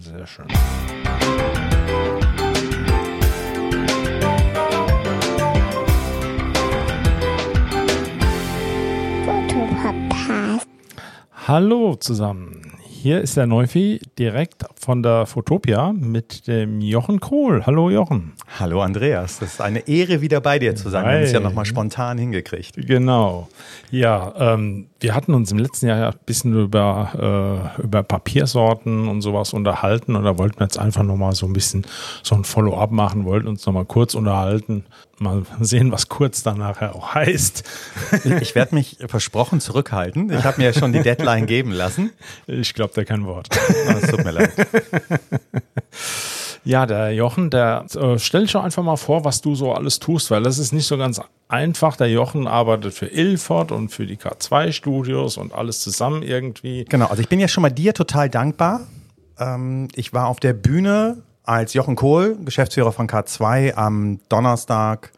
Sehr schön. Hallo zusammen. Hier ist der Neufi direkt von der Fotopia mit dem Jochen Kohl. Hallo Jochen. Hallo Andreas, das ist eine Ehre, wieder bei dir zu sein. Wir haben es ja nochmal spontan hingekriegt. Genau. Ja, ähm, wir hatten uns im letzten Jahr ja ein bisschen über, äh, über Papiersorten und sowas unterhalten und da wollten wir jetzt einfach nochmal so ein bisschen so ein Follow-up machen, wollten uns nochmal kurz unterhalten, mal sehen, was kurz dann nachher auch heißt. Ich werde mich versprochen zurückhalten. Ich habe mir ja schon die Deadline geben lassen. Ich glaube da kein Wort. Es tut mir leid. Ja, der Jochen, der äh, stell dich doch einfach mal vor, was du so alles tust, weil das ist nicht so ganz einfach. Der Jochen arbeitet für Ilford und für die K2 Studios und alles zusammen irgendwie. Genau, also ich bin ja schon mal dir total dankbar. Ähm, ich war auf der Bühne als Jochen Kohl, Geschäftsführer von K2, am Donnerstag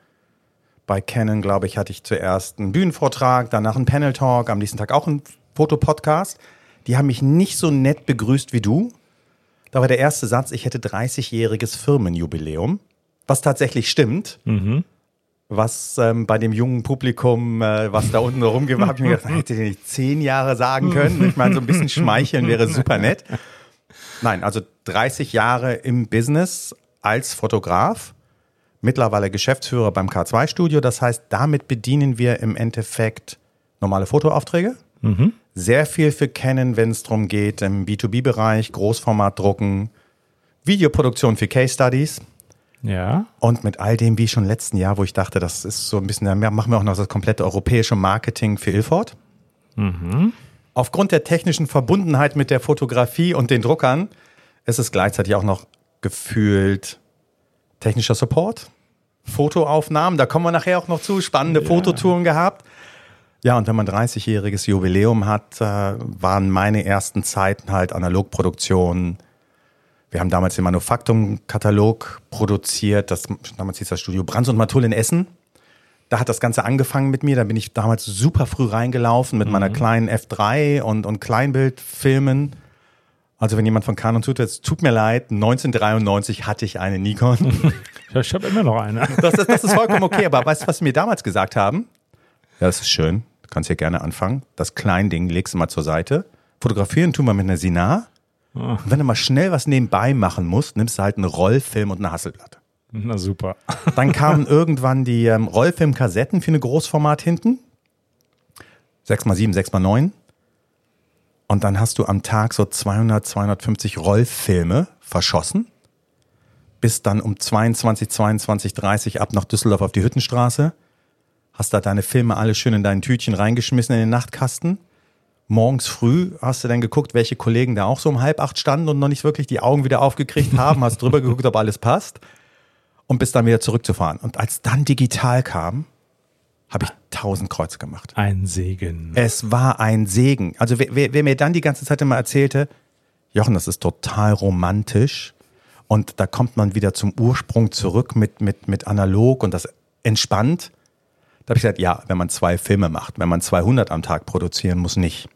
bei Canon, glaube ich, hatte ich zuerst einen Bühnenvortrag, danach einen Panel-Talk, am nächsten Tag auch einen Fotopodcast. Die haben mich nicht so nett begrüßt wie du. Da war der erste Satz, ich hätte 30-jähriges Firmenjubiläum, was tatsächlich stimmt. Was ähm, bei dem jungen Publikum, äh, was da unten rumgeht, habe ich mir gedacht, hätte ich nicht zehn Jahre sagen können. Ich meine, so ein bisschen schmeicheln wäre super nett. Nein, also 30 Jahre im Business als Fotograf, mittlerweile Geschäftsführer beim K2-Studio. Das heißt, damit bedienen wir im Endeffekt normale Fotoaufträge. Sehr viel für Canon, wenn es darum geht, im B2B-Bereich, Großformat drucken, Videoproduktion für Case Studies. Ja. Und mit all dem, wie schon letzten Jahr, wo ich dachte, das ist so ein bisschen, da machen wir auch noch das komplette europäische Marketing für Ilford. Aufgrund der technischen Verbundenheit mit der Fotografie und den Druckern ist es gleichzeitig auch noch gefühlt technischer Support, Fotoaufnahmen, da kommen wir nachher auch noch zu, spannende Fototouren gehabt. Ja, und wenn man 30-jähriges Jubiläum hat, äh, waren meine ersten Zeiten halt Analogproduktionen, wir haben damals den Manufaktum-Katalog produziert. Das, damals hieß das Studio Brands und Matul in Essen. Da hat das Ganze angefangen mit mir. Da bin ich damals super früh reingelaufen mit meiner kleinen F3 und, und Kleinbildfilmen. Also wenn jemand von Canon tut, es tut mir leid, 1993 hatte ich eine Nikon. Ich habe immer noch eine. Das ist, das ist vollkommen okay. Aber weißt du, was sie mir damals gesagt haben? Ja, das ist schön. Kannst hier gerne anfangen. Das Kleinding legst du mal zur Seite. Fotografieren tun wir mit einer Sinar. Und wenn du mal schnell was nebenbei machen musst, nimmst du halt einen Rollfilm und eine Hasselblatt. Na super. Dann kamen irgendwann die ähm, Rollfilmkassetten für eine Großformat hinten. 6x7, 6x9. Und dann hast du am Tag so 200, 250 Rollfilme verschossen. Bis dann um 22, 22, 30 ab nach Düsseldorf auf die Hüttenstraße. Hast da deine Filme alle schön in dein Tütchen reingeschmissen in den Nachtkasten. Morgens früh hast du dann geguckt, welche Kollegen da auch so um halb acht standen und noch nicht wirklich die Augen wieder aufgekriegt haben. Hast drüber geguckt, ob alles passt und bis dann wieder zurückzufahren. Und als dann digital kam, habe ich tausend Kreuze gemacht. Ein Segen. Es war ein Segen. Also wer, wer, wer mir dann die ganze Zeit immer erzählte, Jochen, das ist total romantisch und da kommt man wieder zum Ursprung zurück mit, mit, mit analog und das entspannt. Da habe ich gesagt, ja, wenn man zwei Filme macht, wenn man 200 am Tag produzieren muss, nicht.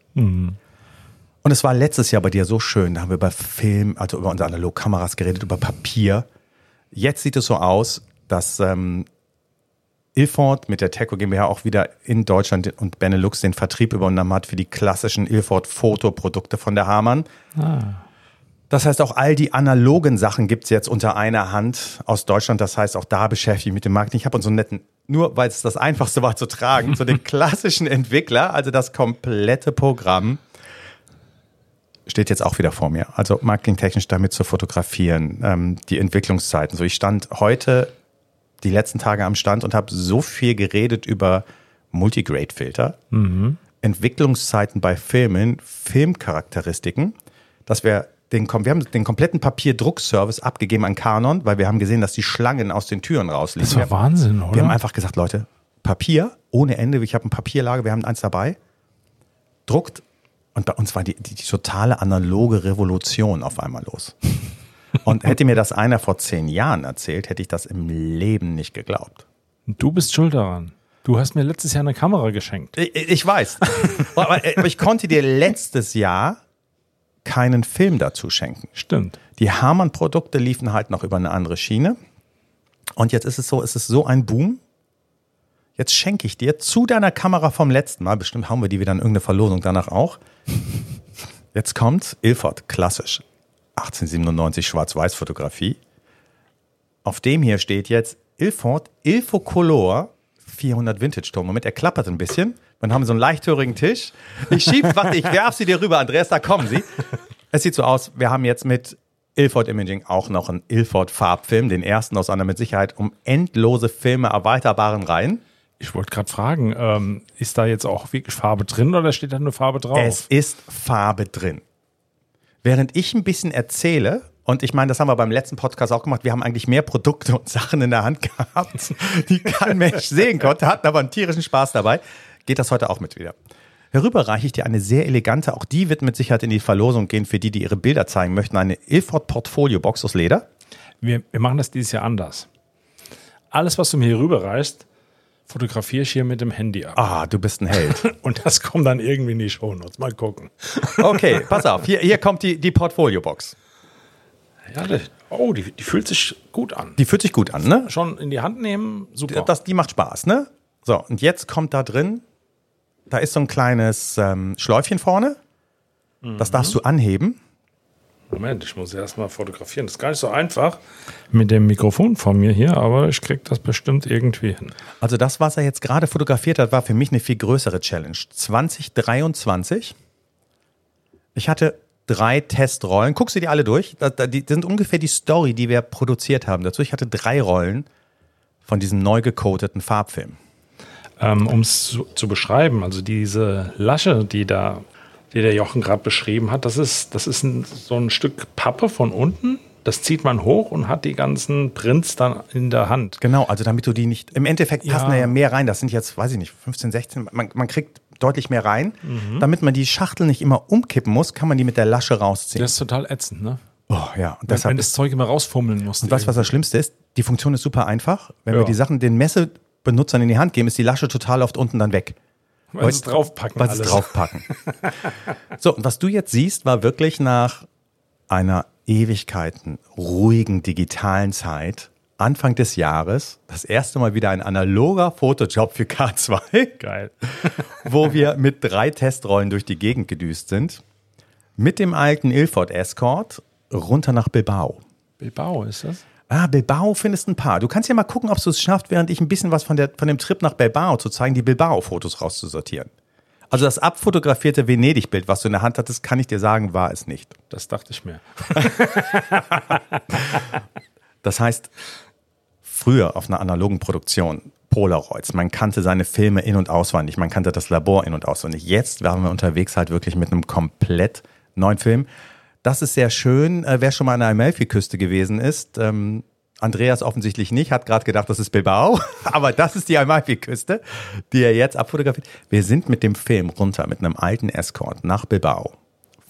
Und es war letztes Jahr bei dir so schön. Da haben wir über Film, also über unsere Analogkameras geredet, über Papier. Jetzt sieht es so aus, dass ähm, Ilford mit der Teco GmbH auch wieder in Deutschland und Benelux den Vertrieb übernommen hat für die klassischen Ilford Fotoprodukte von der Hamann. Das heißt, auch all die analogen Sachen gibt's jetzt unter einer Hand aus Deutschland. Das heißt, auch da beschäftige ich mich mit dem Marketing. Ich habe uns so einen netten, nur weil es das einfachste war zu tragen, so den klassischen Entwickler, also das komplette Programm, steht jetzt auch wieder vor mir. Also marketingtechnisch damit zu fotografieren, ähm, die Entwicklungszeiten. So, ich stand heute die letzten Tage am Stand und habe so viel geredet über Multigrade-Filter, Entwicklungszeiten bei Filmen, Filmcharakteristiken, dass wir den, wir haben den kompletten Papierdruckservice abgegeben an Canon, weil wir haben gesehen, dass die Schlangen aus den Türen rausliefen. Das war Wahnsinn, oder? wir haben einfach gesagt, Leute, Papier ohne Ende. Ich habe ein Papierlager, wir haben eins dabei. Druckt. Und bei uns war die, die, die totale analoge Revolution auf einmal los. Und hätte mir das einer vor zehn Jahren erzählt, hätte ich das im Leben nicht geglaubt. Du bist schuld daran. Du hast mir letztes Jahr eine Kamera geschenkt. Ich, ich weiß. aber ich konnte dir letztes Jahr keinen Film dazu schenken. Stimmt. Die Harman-Produkte liefen halt noch über eine andere Schiene. Und jetzt ist es so, es ist so ein Boom. Jetzt schenke ich dir zu deiner Kamera vom letzten Mal, bestimmt haben wir die wieder in irgendeine Verlosung danach auch. Jetzt kommt Ilford, klassisch. 1897 Schwarz-Weiß-Fotografie. Auf dem hier steht jetzt Ilford Ilfocolor 400 Vintage-Ton. Moment, er klappert ein bisschen. Dann haben so einen leichthörigen Tisch. Ich schieb, warte, ich werf sie dir rüber, Andreas, da kommen sie. Es sieht so aus, wir haben jetzt mit Ilford Imaging auch noch einen Ilford Farbfilm, den ersten aus einer mit Sicherheit um endlose Filme erweiterbaren Reihen. Ich wollte gerade fragen, ähm, ist da jetzt auch wirklich Farbe drin oder steht da nur Farbe drauf? Es ist Farbe drin. Während ich ein bisschen erzähle, und ich meine, das haben wir beim letzten Podcast auch gemacht, wir haben eigentlich mehr Produkte und Sachen in der Hand gehabt, die kein Mensch sehen konnte, hatten aber einen tierischen Spaß dabei, geht das heute auch mit wieder. Herüber reiche ich dir eine sehr elegante, auch die wird mit Sicherheit in die Verlosung gehen für die, die ihre Bilder zeigen möchten, eine Ilford Portfolio Box aus Leder. Wir, wir machen das dieses Jahr anders. Alles, was du mir hier rüberreichst, fotografiere ich hier mit dem Handy ab. Ah, du bist ein Held. Und das kommt dann irgendwie in die Shownotes. Mal gucken. Okay, pass auf, hier, hier kommt die, die Portfolio Box. Ja, die, oh, die, die fühlt sich gut an. Die fühlt sich gut an, ne? Schon in die Hand nehmen, super. Das, die macht Spaß, ne? So, und jetzt kommt da drin, da ist so ein kleines ähm, Schläufchen vorne. Das darfst du anheben. Moment, ich muss erst mal fotografieren. Das ist gar nicht so einfach mit dem Mikrofon von mir hier, aber ich krieg das bestimmt irgendwie hin. Also das, was er jetzt gerade fotografiert hat, war für mich eine viel größere Challenge. 2023. Ich hatte drei Testrollen. Guck sie dir alle durch. Da, da, die sind ungefähr die Story, die wir produziert haben dazu. Ich hatte drei Rollen von diesem neu gecodeten Farbfilm. Ähm, um es zu, zu beschreiben, also diese Lasche, die da, die der Jochen gerade beschrieben hat, das ist, das ist ein, so ein Stück Pappe von unten. Das zieht man hoch und hat die ganzen Prints dann in der Hand. Genau, also damit du die nicht. Im Endeffekt passen Ja. da ja mehr rein. Das sind jetzt, weiß ich nicht, 15, 16. Man, man kriegt deutlich mehr rein. Damit man die Schachtel nicht immer umkippen muss, kann man die mit der Lasche rausziehen. Das ist total ätzend, ne? oh ja, und Wenn, deshalb wenn das Zeug immer rausfummeln muss. Und du, was das Schlimmste ist? Die Funktion ist super einfach. Wenn wir Ja. die Sachen den Messebenutzern in die Hand geben, ist die Lasche total oft unten dann weg. weil sie es draufpacken. Weil sie es draufpacken. so, und was du jetzt siehst, war wirklich nach einer Ewigkeiten ruhigen digitalen Zeit, Anfang des Jahres, das erste Mal wieder ein analoger Fotojob für K2, Geil. wo wir mit drei Testrollen durch die Gegend gedüst sind. Mit dem alten Ilford Escort runter nach Bilbao. Bilbao ist das? Ah, Bilbao findest ein paar. Du kannst ja mal gucken, ob du es schaffst, während ich ein bisschen was von, der, von dem Trip nach Bilbao zu zeigen, die Bilbao-Fotos rauszusortieren. Also das abfotografierte Venedig-Bild, was du in der Hand hattest, kann ich dir sagen, war es nicht. Das dachte ich mir. Das heißt, früher auf einer analogen Produktion, Polaroids, man kannte seine Filme in- und auswendig, man kannte das Labor in- und auswendig. Jetzt waren wir unterwegs halt wirklich mit einem komplett neuen Film. Das ist sehr schön. Äh, wer schon mal an der Amalfi-Küste gewesen ist, ähm, Andreas offensichtlich nicht, hat gerade gedacht, das ist Bilbao, aber das ist die Amalfi-Küste, die er jetzt abfotografiert. Wir sind mit dem Film runter, mit einem alten Escort nach Bilbao.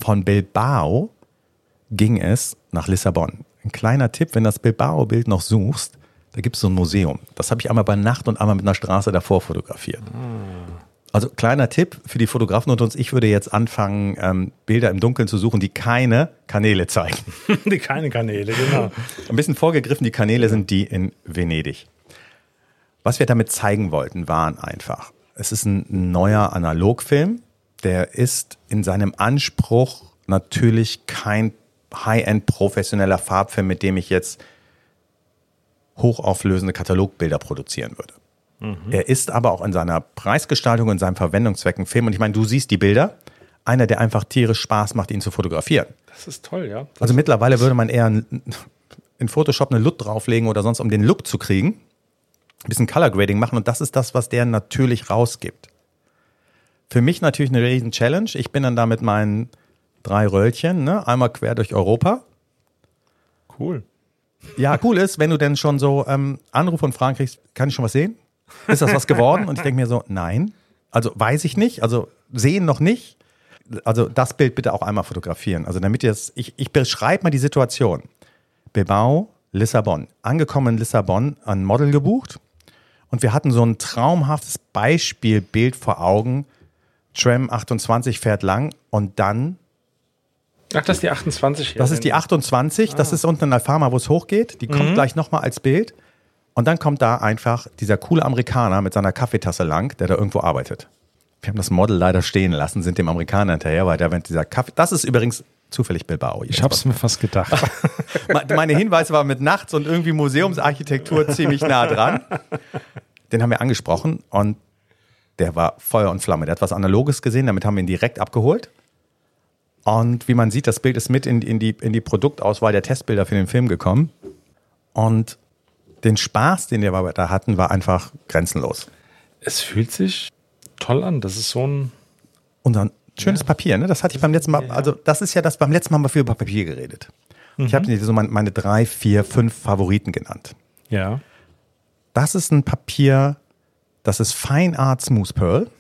Von Bilbao ging es nach Lissabon. Ein kleiner Tipp, wenn du das Bilbao-Bild noch suchst, da gibt es so ein Museum. Das habe ich einmal bei Nacht und einmal mit einer Straße davor fotografiert. Also kleiner Tipp für die Fotografen und uns, ich würde jetzt anfangen, ähm, Bilder im Dunkeln zu suchen, die keine Kanäle zeigen. die keine Kanäle, genau. Ein bisschen vorgegriffen, die Kanäle sind die in Venedig. Was wir damit zeigen wollten, waren einfach, es ist ein neuer Analogfilm, der ist in seinem Anspruch natürlich kein High-End professioneller Farbfilm, mit dem ich jetzt hochauflösende Katalogbilder produzieren würde. Er ist aber auch in seiner Preisgestaltung und seinem Verwendungszweck ein Film. Und ich meine, du siehst die Bilder. Einer, der einfach tierisch Spaß macht, ihn zu fotografieren. Das ist toll, ja. Das Also mittlerweile würde man eher in Photoshop eine LUT drauflegen oder sonst, um den Look zu kriegen. Ein bisschen Color Grading machen und das ist das, was der natürlich rausgibt. Für mich natürlich eine riesen Challenge. Ich bin dann da mit meinen drei Röllchen, ne? einmal quer durch Europa. cool. Ja, cool ist, wenn du denn schon so ähm, Anrufe und Fragen kriegst, kann ich schon was sehen? Ist das was geworden? Und ich denke mir so, nein. Also weiß ich nicht, also sehen noch nicht. Also das Bild bitte auch einmal fotografieren. Also damit ihr es, ich, ich beschreibe mal die Situation. Bilbao, Lissabon. Angekommen in Lissabon, ein Model gebucht. Und wir hatten so ein traumhaftes Beispielbild vor Augen. Tram 28 fährt lang und dann Ach, das ist die 28. Das ist die 28, das ist unten in Alfama, wo es hochgeht. Die kommt gleich nochmal als Bild. Und dann kommt da einfach dieser coole Amerikaner mit seiner Kaffeetasse lang, der da irgendwo arbeitet. Wir haben das Model leider stehen lassen, sind dem Amerikaner hinterher, weil der mit dieser Kaffee. Das ist übrigens zufällig Bilbao. Ich habe es mir fast gedacht. Meine Hinweise waren mit nachts und irgendwie Museumsarchitektur ziemlich nah dran. Den haben wir angesprochen und der war Feuer und Flamme. Der hat was Analoges gesehen, damit haben wir ihn direkt abgeholt. Und wie man sieht, das Bild ist mit in, in, die, in die Produktauswahl der Testbilder für den Film gekommen. Und den Spaß, den wir da hatten, war einfach grenzenlos. Es fühlt sich toll an. Das ist so ein. Und ein schönes ja. Papier, ne? Das hatte ich beim letzten Mal, also das ist ja das, beim letzten Mal haben wir viel über Papier geredet. Mhm. Ich habe so meine, drei, vier, fünf Favoriten genannt. Ja. Das ist ein Papier, das ist Fine Art Smooth Pearl.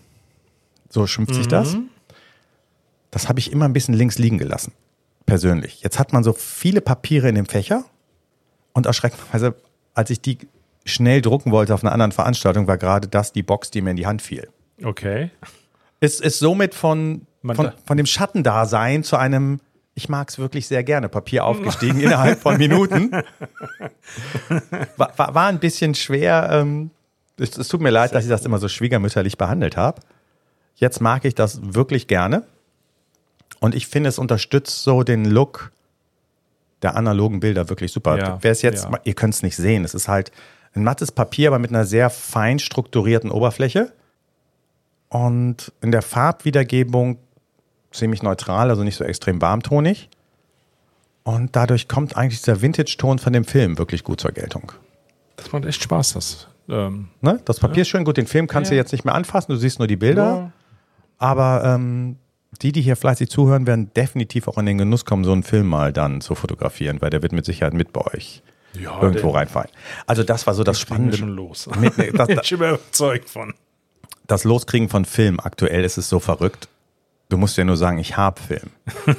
So schimpft mhm. sich das. Das habe ich immer ein bisschen links liegen gelassen. Persönlich. Jetzt hat man so viele Papiere in dem Fächer und erschreckenderweise, als ich die schnell drucken wollte auf einer anderen Veranstaltung, war gerade das die Box, die mir in die Hand fiel. Okay. Ist, ist somit von, von, von dem Schattendasein zu einem, ich mag es wirklich sehr gerne, Papier aufgestiegen innerhalb von Minuten. War, war, war ein bisschen schwer. Ähm, es, es, tut mir leid, dass ich das immer so schwiegermütterlich behandelt habe. Jetzt mag ich das wirklich gerne. Und ich finde, es unterstützt so den Look der analogen Bilder wirklich super. Ja, Wer es jetzt, ja. ihr könnt es nicht sehen, es ist halt ein mattes Papier, aber mit einer sehr fein strukturierten Oberfläche. Und in der Farbwiedergebung ziemlich neutral, also nicht so extrem warmtonig. Und dadurch kommt eigentlich dieser Vintage-Ton von dem Film wirklich gut zur Geltung. Das macht echt Spaß, das. Ähm, ne? Das Papier ja. ist schön gut, den Film kannst du jetzt nicht mehr anfassen, du siehst nur die Bilder. Ja. Aber ähm, die, die hier fleißig zuhören, werden definitiv auch in den Genuss kommen, so einen Film mal dann zu fotografieren, weil der wird mit Sicherheit mit bei euch ja, irgendwo reinfallen. Also das war so das Spannende. Schon los. Mit, das, das, ich bin überzeugt von. Das Loskriegen von Film aktuell ist es so verrückt. Du musst ja nur sagen, ich habe Film.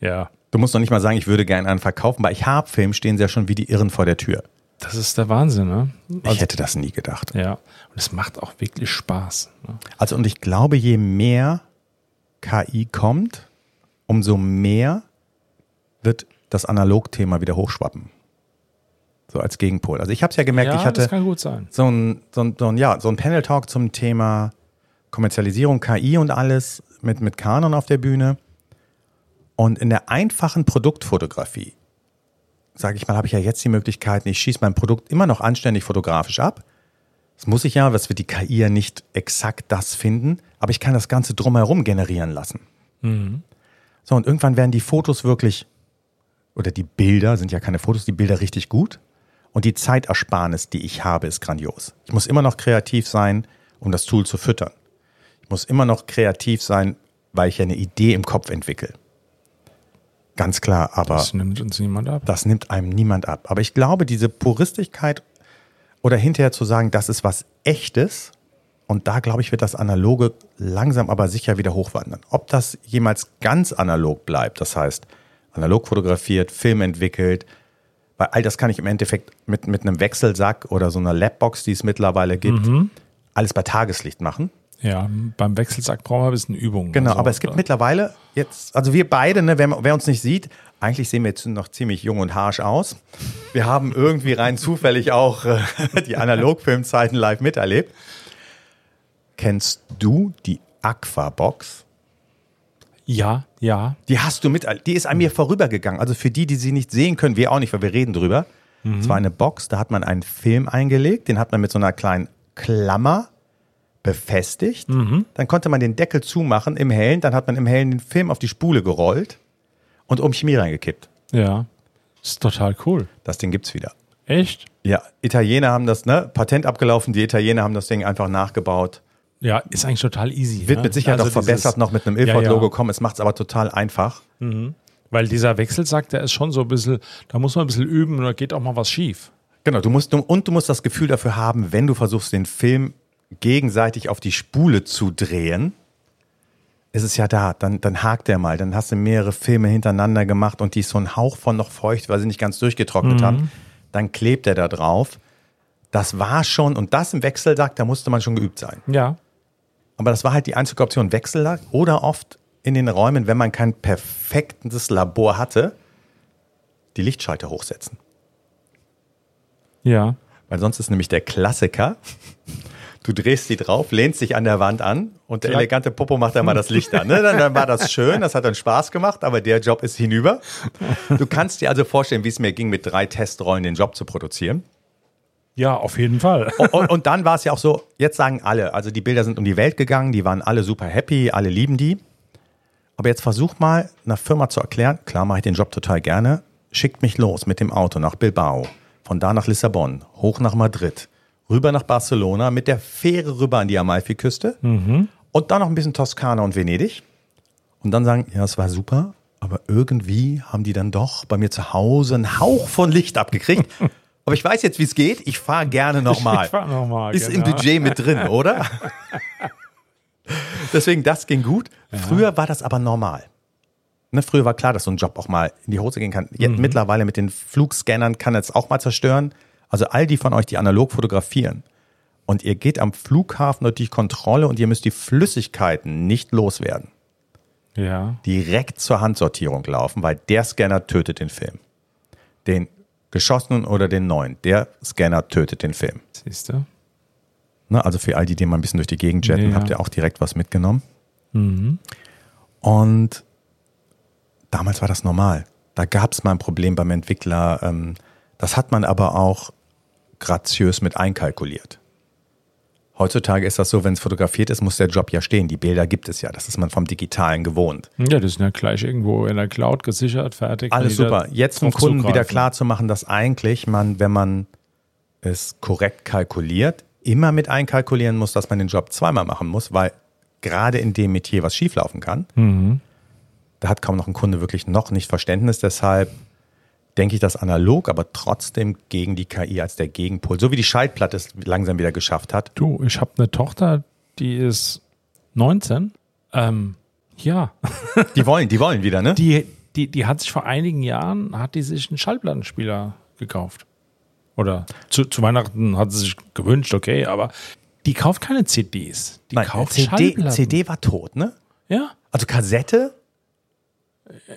ja. Du musst noch nicht mal sagen, ich würde gerne einen verkaufen. Bei ich habe Film stehen sie ja schon wie die Irren vor der Tür. Das ist der Wahnsinn, ne? Also, ich hätte das nie gedacht. Ja. Und es macht auch wirklich Spaß. Ne? Also, und ich glaube, je mehr KI kommt, umso mehr wird das Analogthema wieder hochschwappen. So als Gegenpol. Also ich habe es ja gemerkt, ja, ich hatte so ein, so ein, so ein, ja, so ein Panel-Talk zum Thema Kommerzialisierung, KI und alles mit, mit Canon auf der Bühne. Und in der einfachen Produktfotografie, sage ich mal, habe ich ja jetzt die Möglichkeit, ich schieße mein Produkt immer noch anständig fotografisch ab. Das muss ich ja, das wird die KI ja nicht exakt das finden, aber ich kann das Ganze drumherum generieren lassen. Mhm. So, und irgendwann werden die Fotos wirklich, oder die Bilder, sind ja keine Fotos, die Bilder richtig gut. Und die Zeitersparnis, die ich habe, ist grandios. Ich muss immer noch kreativ sein, um das Tool zu füttern. Ich muss immer noch kreativ sein, weil ich ja eine Idee im Kopf entwickle. Ganz klar, aber. Das nimmt uns niemand ab. Das nimmt einem niemand ab. Aber ich glaube, diese Puristigkeit oder hinterher zu sagen, das ist was Echtes, und da, glaube ich, wird das Analoge langsam aber sicher wieder hochwandern. Ob das jemals ganz analog bleibt, das heißt, analog fotografiert, Film entwickelt, weil all das kann ich im Endeffekt mit, mit einem Wechselsack oder so einer Labbox, die es mittlerweile gibt, mhm. alles bei Tageslicht machen. Ja, beim Wechselsack brauchen wir ein bisschen Übung. Genau, also, aber es gibt oder? mittlerweile jetzt, also wir beide, ne, wer, wer, uns nicht sieht, eigentlich sehen wir jetzt noch ziemlich jung und harsch aus. Wir haben irgendwie rein zufällig auch äh, die Analogfilmzeiten live miterlebt. Kennst du die Aquabox? Ja, ja. Die hast du mit, die ist an mir vorübergegangen. Also für die, die sie nicht sehen können, wir auch nicht, weil wir reden drüber. Mhm. Es war eine Box, da hat man einen Film eingelegt, den hat man mit so einer kleinen Klammer befestigt. Mhm. Dann konnte man den Deckel zumachen im Hellen, dann hat man im Hellen den Film auf die Spule gerollt und um Chemie reingekippt. Ja, ist total cool. Das Ding gibt's wieder. Echt? Ja, Italiener haben das, ne, Patent abgelaufen, die Italiener haben das Ding einfach nachgebaut. Ja, ist eigentlich total easy. Wird ne? mit Sicherheit also auch verbessert noch mit einem Ilford-Logo ja, ja. kommen. Es macht es aber total einfach. Mhm. Weil dieser Wechselsack, der ist schon so ein bisschen, da muss man ein bisschen üben und da geht auch mal was schief. Genau, du musst, und du musst das Gefühl dafür haben, wenn du versuchst, den Film gegenseitig auf die Spule zu drehen, ist es ja da, dann, dann hakt der mal, dann hast du mehrere Filme hintereinander gemacht und die ist so ein Hauch von noch feucht, weil sie nicht ganz durchgetrocknet mhm. haben, dann klebt er da drauf. Das war schon, und das im Wechselsack, da musste man schon geübt sein. Ja. Aber das war halt die einzige Option, Wechsellack oder oft in den Räumen, wenn man kein perfektes Labor hatte, die Lichtschalter hochsetzen. Ja. Weil sonst ist nämlich der Klassiker, du drehst die drauf, lehnst dich an der Wand an und der elegante Popo macht dann mal das Licht an. Ne? Dann, dann war das schön, das hat dann Spaß gemacht, aber der Job ist hinüber. Du kannst dir also vorstellen, wie es mir ging, mit drei Testrollen den Job zu produzieren. Ja, auf jeden Fall. Und, und, dann war es ja auch so, jetzt sagen alle, also die Bilder sind um die Welt gegangen, die waren alle super happy, alle lieben die. Aber jetzt versuch mal einer Firma zu erklären, klar mache ich den Job total gerne, schickt mich los mit dem Auto nach Bilbao, von da nach Lissabon, hoch nach Madrid, rüber nach Barcelona, mit der Fähre rüber an die Amalfiküste und dann noch ein bisschen Toskana und Venedig. Und dann sagen, ja, es war super, aber irgendwie haben die dann doch bei mir zu Hause einen Hauch von Licht abgekriegt. Aber ich weiß jetzt, wie es geht. Ich fahre gerne nochmal. Ich fahr noch mal, Ist genau. im Budget mit drin, oder? Deswegen, das ging gut. Früher war das aber normal. Ne, früher war klar, dass so ein Job auch mal in die Hose gehen kann. Jetzt mittlerweile mit den Flugscannern kann es auch mal zerstören. Also all die von euch, die analog fotografieren und ihr geht am Flughafen durch die Kontrolle und ihr müsst die Flüssigkeiten nicht loswerden. Ja. Direkt zur Handsortierung laufen, weil der Scanner tötet den Film. Den geschossenen oder den neuen. Der Scanner tötet den Film. Siehst du? Ne, also für all die, die mal ein bisschen durch die Gegend jetten, Ja. habt ihr auch direkt was mitgenommen. Und damals war das normal. Da gab es mal ein Problem beim Entwickler. Ähm, das hat man aber auch graziös mit einkalkuliert. Heutzutage ist das so, wenn es fotografiert ist, muss der Job ja stehen. Die Bilder gibt es ja. Das ist man vom Digitalen gewohnt. Ja, das ist ja gleich irgendwo in der Cloud gesichert, fertig. Alles super. Jetzt dem Kunden wieder klar zu machen, dass eigentlich man, wenn man es korrekt kalkuliert, immer mit einkalkulieren muss, dass man den Job zweimal machen muss, weil gerade in dem Metier was schieflaufen kann, Mhm. da hat kaum noch ein Kunde wirklich noch nicht Verständnis. Deshalb denke ich das analog, aber trotzdem gegen die KI als der Gegenpol, so wie die Schaltplatte es langsam wieder geschafft hat. Du, ich habe eine Tochter, die ist 19. Ähm, ja, Die wollen, die wollen wieder, ne? die, die, die hat sich vor einigen Jahren, hat die sich einen Schallplattenspieler gekauft. Oder zu, zu Weihnachten hat sie sich gewünscht, okay, aber die kauft keine CDs. Die Nein, kauft CD. CD war tot, ne? Ja. Also Kassette?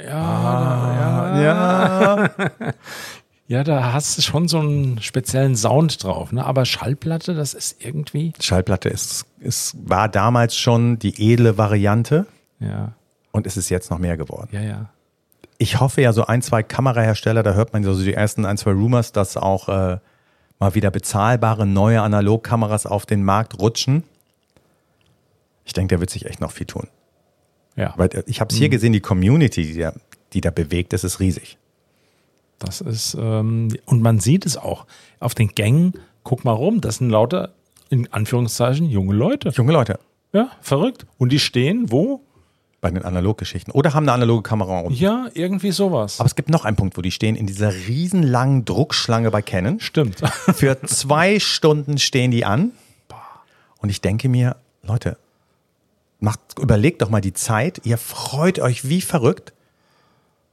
Ja, Ja. ja, da hast du schon so einen speziellen Sound drauf, ne? Aber Schallplatte, das ist irgendwie. Schallplatte ist, ist, war damals schon die edle Variante Ja, und ist es jetzt noch mehr geworden. ja, ja. Ich hoffe ja, so ein, zwei Kamerahersteller, da hört man so die ersten ein, zwei Rumors, dass auch äh, mal wieder bezahlbare neue Analogkameras auf den Markt rutschen. Ich denke, da wird sich echt noch viel tun. Ja, Weil äh, ich habe es hier gesehen, die Community, die da, die da bewegt, das ist riesig. das ist, ähm, und man sieht es auch auf den Gängen. Guck mal rum, das sind lauter, in Anführungszeichen, junge Leute. Junge Leute, Ja, verrückt. Und die stehen wo? bei den Analoggeschichten. Oder haben eine analoge Kamera unten. Ja, irgendwie sowas. Aber es gibt noch einen Punkt, wo die stehen, in dieser riesenlangen Druckschlange bei Canon. Stimmt. Für zwei Stunden stehen die an. Und ich denke mir, Leute, macht, überlegt doch mal die Zeit. Ihr freut euch wie verrückt.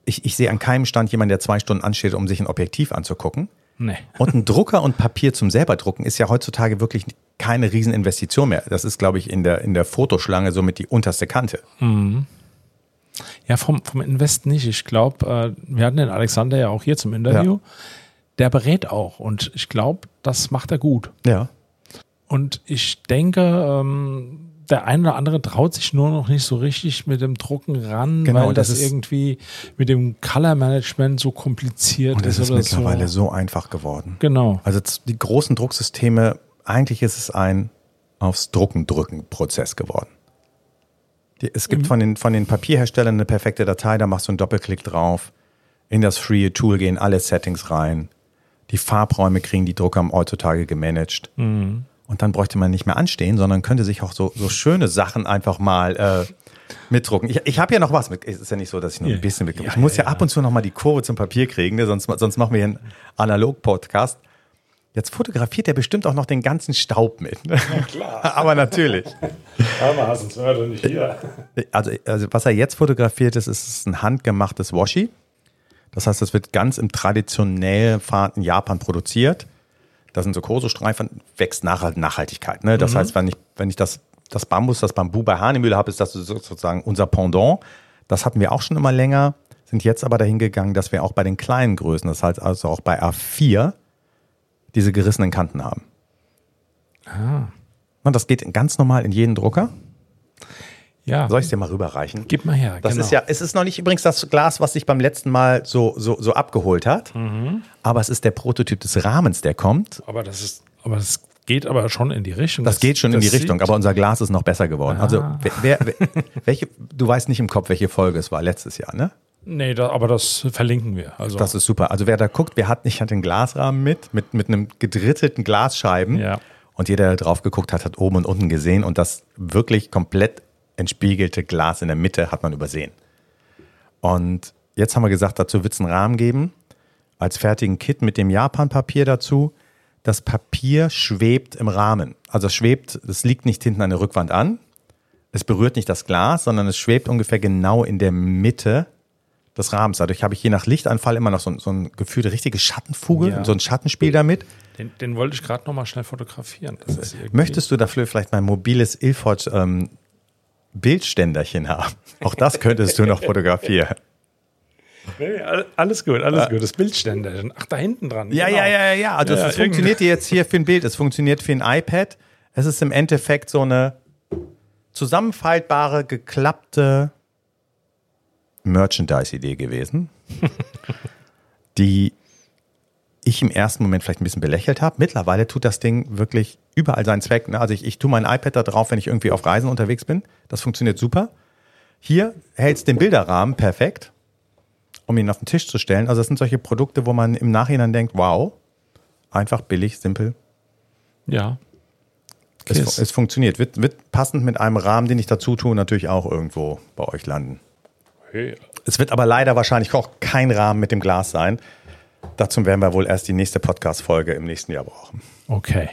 Ich, ich sehe an keinem Stand jemanden, der zwei Stunden ansteht, um sich ein Objektiv anzugucken. nee. Und ein Drucker und Papier zum selber drucken ist ja heutzutage wirklich keine Rieseninvestition mehr. Das ist, glaube ich, in der, in der Fotoschlange somit die unterste Kante. Ja, vom, vom Invest nicht. Ich glaube, äh, wir hatten den Alexander ja auch hier zum Interview. Der berät auch und ich glaube, das macht er gut. Ja. Und ich denke, ähm, der eine oder andere traut sich nur noch nicht so richtig mit dem Drucken ran, Genau, weil das, das ist- irgendwie mit dem Color Management so kompliziert Und es ist ist oder mittlerweile so. so einfach geworden. Genau. Also die großen Drucksysteme, eigentlich ist es ein aufs Drucken drücken Prozess geworden. Es gibt von den, von den Papierherstellern eine perfekte Datei, da machst du einen Doppelklick drauf. In das Free Tool gehen alle Settings rein. Die Farbräume kriegen die Drucker heutzutage gemanagt. Und dann bräuchte man nicht mehr anstehen, sondern könnte sich auch so, so schöne Sachen einfach mal äh, mitdrucken. Ich, ich habe ja noch was. Mit, es ist ja nicht so, dass ich nur ein bisschen mitkomme. Ja, ich muss ja, ja, ja. ab und zu noch mal die Kurve zum Papier kriegen, ne? sonst, sonst machen wir hier einen Analog-Podcast. Jetzt fotografiert er bestimmt auch noch den ganzen Staub mit. Ne? Klar. Aber natürlich. Aber sonst hört er nicht hier. Also, also was er jetzt fotografiert ist, ist ein handgemachtes Washi. Das heißt, das wird ganz im traditionell fahrenden Japan produziert. Da sind so Koso-Streifen, wächst Nachhalt Nachhaltigkeit. Ne? Das heißt, wenn ich, wenn ich das das Bambus, das Bambu bei Hahnemühle habe, ist das sozusagen unser Pendant. Das hatten wir auch schon immer länger, sind jetzt aber dahin gegangen, dass wir auch bei den kleinen Größen, das heißt also auch bei A4, diese gerissenen Kanten haben. Ah. Und das geht ganz normal in jeden Drucker. Ja. Soll ich es dir mal rüberreichen? Gib mal her. Das genau. ist ja, es ist noch nicht übrigens das Glas, was sich beim letzten Mal so, so, so abgeholt hat, Mhm. aber es ist der Prototyp des Rahmens, der kommt. Aber das ist, aber das geht aber schon in die Richtung. Das geht schon in das die Richtung, aber unser Glas ist noch besser geworden. Also, Ah. wer, wer, welche, du weißt nicht im Kopf, welche Folge es war letztes Jahr, ne? Nee, da, aber das verlinken wir. Also, Das ist super. Also, wer da guckt, wir hatten, ich hatte einen Glasrahmen mit, mit, mit einem gedrittelten Glasscheiben. Ja. Und jeder, der drauf geguckt hat, hat oben und unten gesehen und das wirklich komplett entspiegelte Glas in der Mitte hat man übersehen. Und jetzt haben wir gesagt, dazu wird es einen Rahmen geben, als fertigen Kit mit dem Japan-Papier dazu. Das Papier schwebt im Rahmen. Also es schwebt, es liegt nicht hinten an der Rückwand an. Es berührt nicht das Glas, sondern es schwebt ungefähr genau in der Mitte des Rahmens. Dadurch habe ich je nach Lichtanfall immer noch so, so ein Gefühl, eine richtige Schattenfuge, Ja. so ein Schattenspiel damit. den, den wollte ich gerade noch mal schnell fotografieren. Möchtest du dafür vielleicht mein mobiles Ilford ähm, Bildständerchen haben? Auch das könntest du noch fotografieren. Nee, all- alles gut, alles gut. Das Bildständer. Ach, da hinten dran. Ja, genau. ja, ja, ja, ja. Also Ja, es funktioniert jetzt hier für ein Bild, es funktioniert für ein iPad. Es ist im Endeffekt so eine zusammenfaltbare, geklappte Merchandise-Idee gewesen, die ich im ersten Moment vielleicht ein bisschen belächelt habe. Mittlerweile tut das Ding wirklich überall seinen Zweck. ne? Also ich, ich tue mein iPad da drauf, wenn ich irgendwie auf Reisen unterwegs bin. Das funktioniert super. Hier hältst den Bilderrahmen perfekt, um ihn auf den Tisch zu stellen. Also das sind solche Produkte, wo man im Nachhinein denkt, wow, einfach, billig, simpel. Ja. Es, es funktioniert. Wird, wird passend mit einem Rahmen, den ich dazu tue, natürlich auch irgendwo bei euch landen. Hey. Es wird aber leider wahrscheinlich auch kein Rahmen mit dem Glas sein. Dazu werden wir wohl erst die nächste Podcast-Folge im nächsten Jahr brauchen. Okay.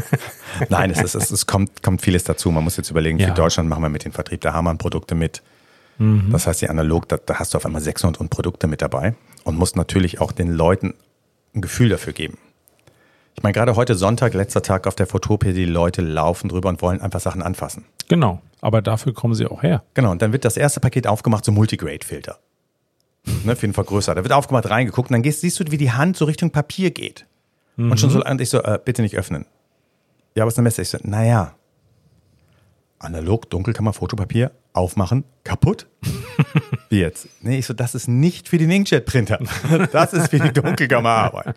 Nein, es, ist, es, es kommt, kommt vieles dazu. Man muss jetzt überlegen, Ja. für Deutschland machen wir mit dem Vertrieb der Hamann-Produkte mit. Das heißt, die analog, da, da hast du auf einmal 600 und Produkte mit dabei und musst natürlich auch den Leuten ein Gefühl dafür geben. Ich meine, gerade heute Sonntag, letzter Tag auf der Fotopia, die Leute laufen drüber und wollen einfach Sachen anfassen. Genau. Aber dafür kommen sie auch her. Genau, und dann wird das erste Paket aufgemacht, so Multigrade-Filter. Ne, für den Vergrößer. Da wird aufgemacht, reingeguckt und dann gehst, siehst du, wie die Hand so Richtung Papier geht. Und schon so, und ich so, äh, bitte nicht öffnen. Ja, aber es ist eine Messe. Ich so, naja. Analog, Dunkelkammer, Fotopapier, aufmachen, kaputt. Wie jetzt? Nee, ich so, das ist nicht für den Inkjet-Printer. Das ist für die Dunkelkammerarbeit.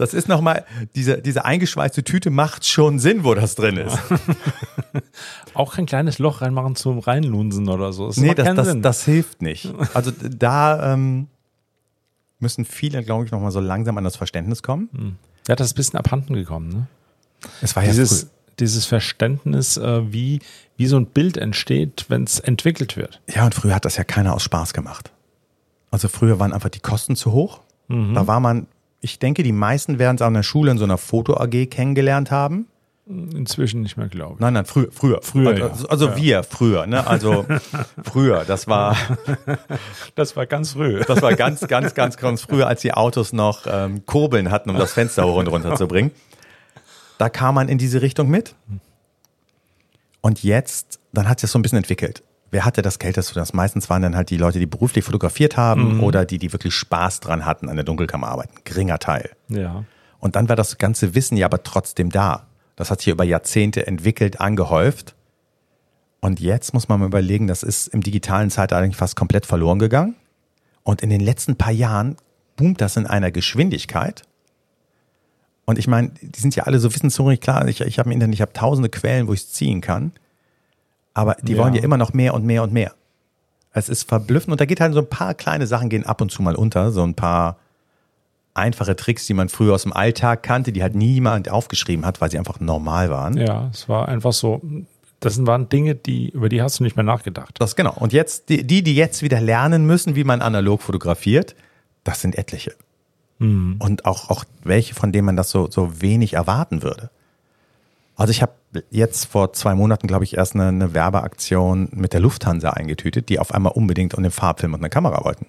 Das ist nochmal, diese, diese eingeschweißte Tüte macht schon Sinn, wo das drin ist. Auch kein kleines Loch reinmachen zum Reinlunsen oder so. Das Nee, das, das, das hilft nicht. Also da ähm, müssen viele, glaube ich, nochmal so langsam an das Verständnis kommen. ja, das ist ein bisschen abhanden gekommen. Ne? Es war ja Dieses, früh. dieses Verständnis, äh, wie, wie so ein Bild entsteht, wenn es entwickelt wird. Ja, und früher hat das ja keiner aus Spaß gemacht. Also früher waren einfach die Kosten zu hoch. Da war man, ich denke, die meisten werden es an der Schule in so einer Foto-AG kennengelernt haben. Inzwischen nicht mehr, glaube ich. Nein, nein, früher, früher. Früher, Also, also Ja. wir früher, ne? Also früher, das war, Das war ganz früh. das war ganz, ganz, ganz, ganz früher, als die Autos noch ähm, Kurbeln hatten, um das Fenster hoch und runter zu bringen. Da kam man in diese Richtung mit. Und jetzt, dann hat sich das so ein bisschen entwickelt. Wer hatte das Geld dazu? Das meistens waren dann halt die Leute, die beruflich fotografiert haben oder die, die wirklich Spaß dran hatten an der Dunkelkammerarbeit. Ein geringer Teil. Ja. Und dann war das ganze Wissen ja aber trotzdem da. Das hat sich über Jahrzehnte entwickelt, angehäuft. Und jetzt muss man mal überlegen, das ist im digitalen Zeitalter eigentlich fast komplett verloren gegangen. Und in den letzten paar Jahren boomt das in einer Geschwindigkeit. Und ich meine, die sind ja alle so wissenshungrig, klar, ich, ich habe im Internet, ich habe tausende Quellen, wo ich es ziehen kann. Aber die Ja. wollen ja immer noch mehr und mehr und mehr. Es ist verblüffend und da geht halt so ein paar kleine Sachen gehen ab und zu mal unter, so ein paar einfache Tricks, die man früher aus dem Alltag kannte, die halt niemand aufgeschrieben hat, weil sie einfach normal waren. Ja, es war einfach so. Das waren Dinge, die, über die hast du nicht mehr nachgedacht. Das genau. Und jetzt, die, die, jetzt wieder lernen müssen, wie man analog fotografiert, das sind etliche. Und auch, auch welche, von denen man das so, so wenig erwarten würde. Also ich habe jetzt vor zwei Monaten, glaube ich, erst eine, eine Werbeaktion mit der Lufthansa eingetütet, die auf einmal unbedingt den Farbfilm und eine Kamera wollten.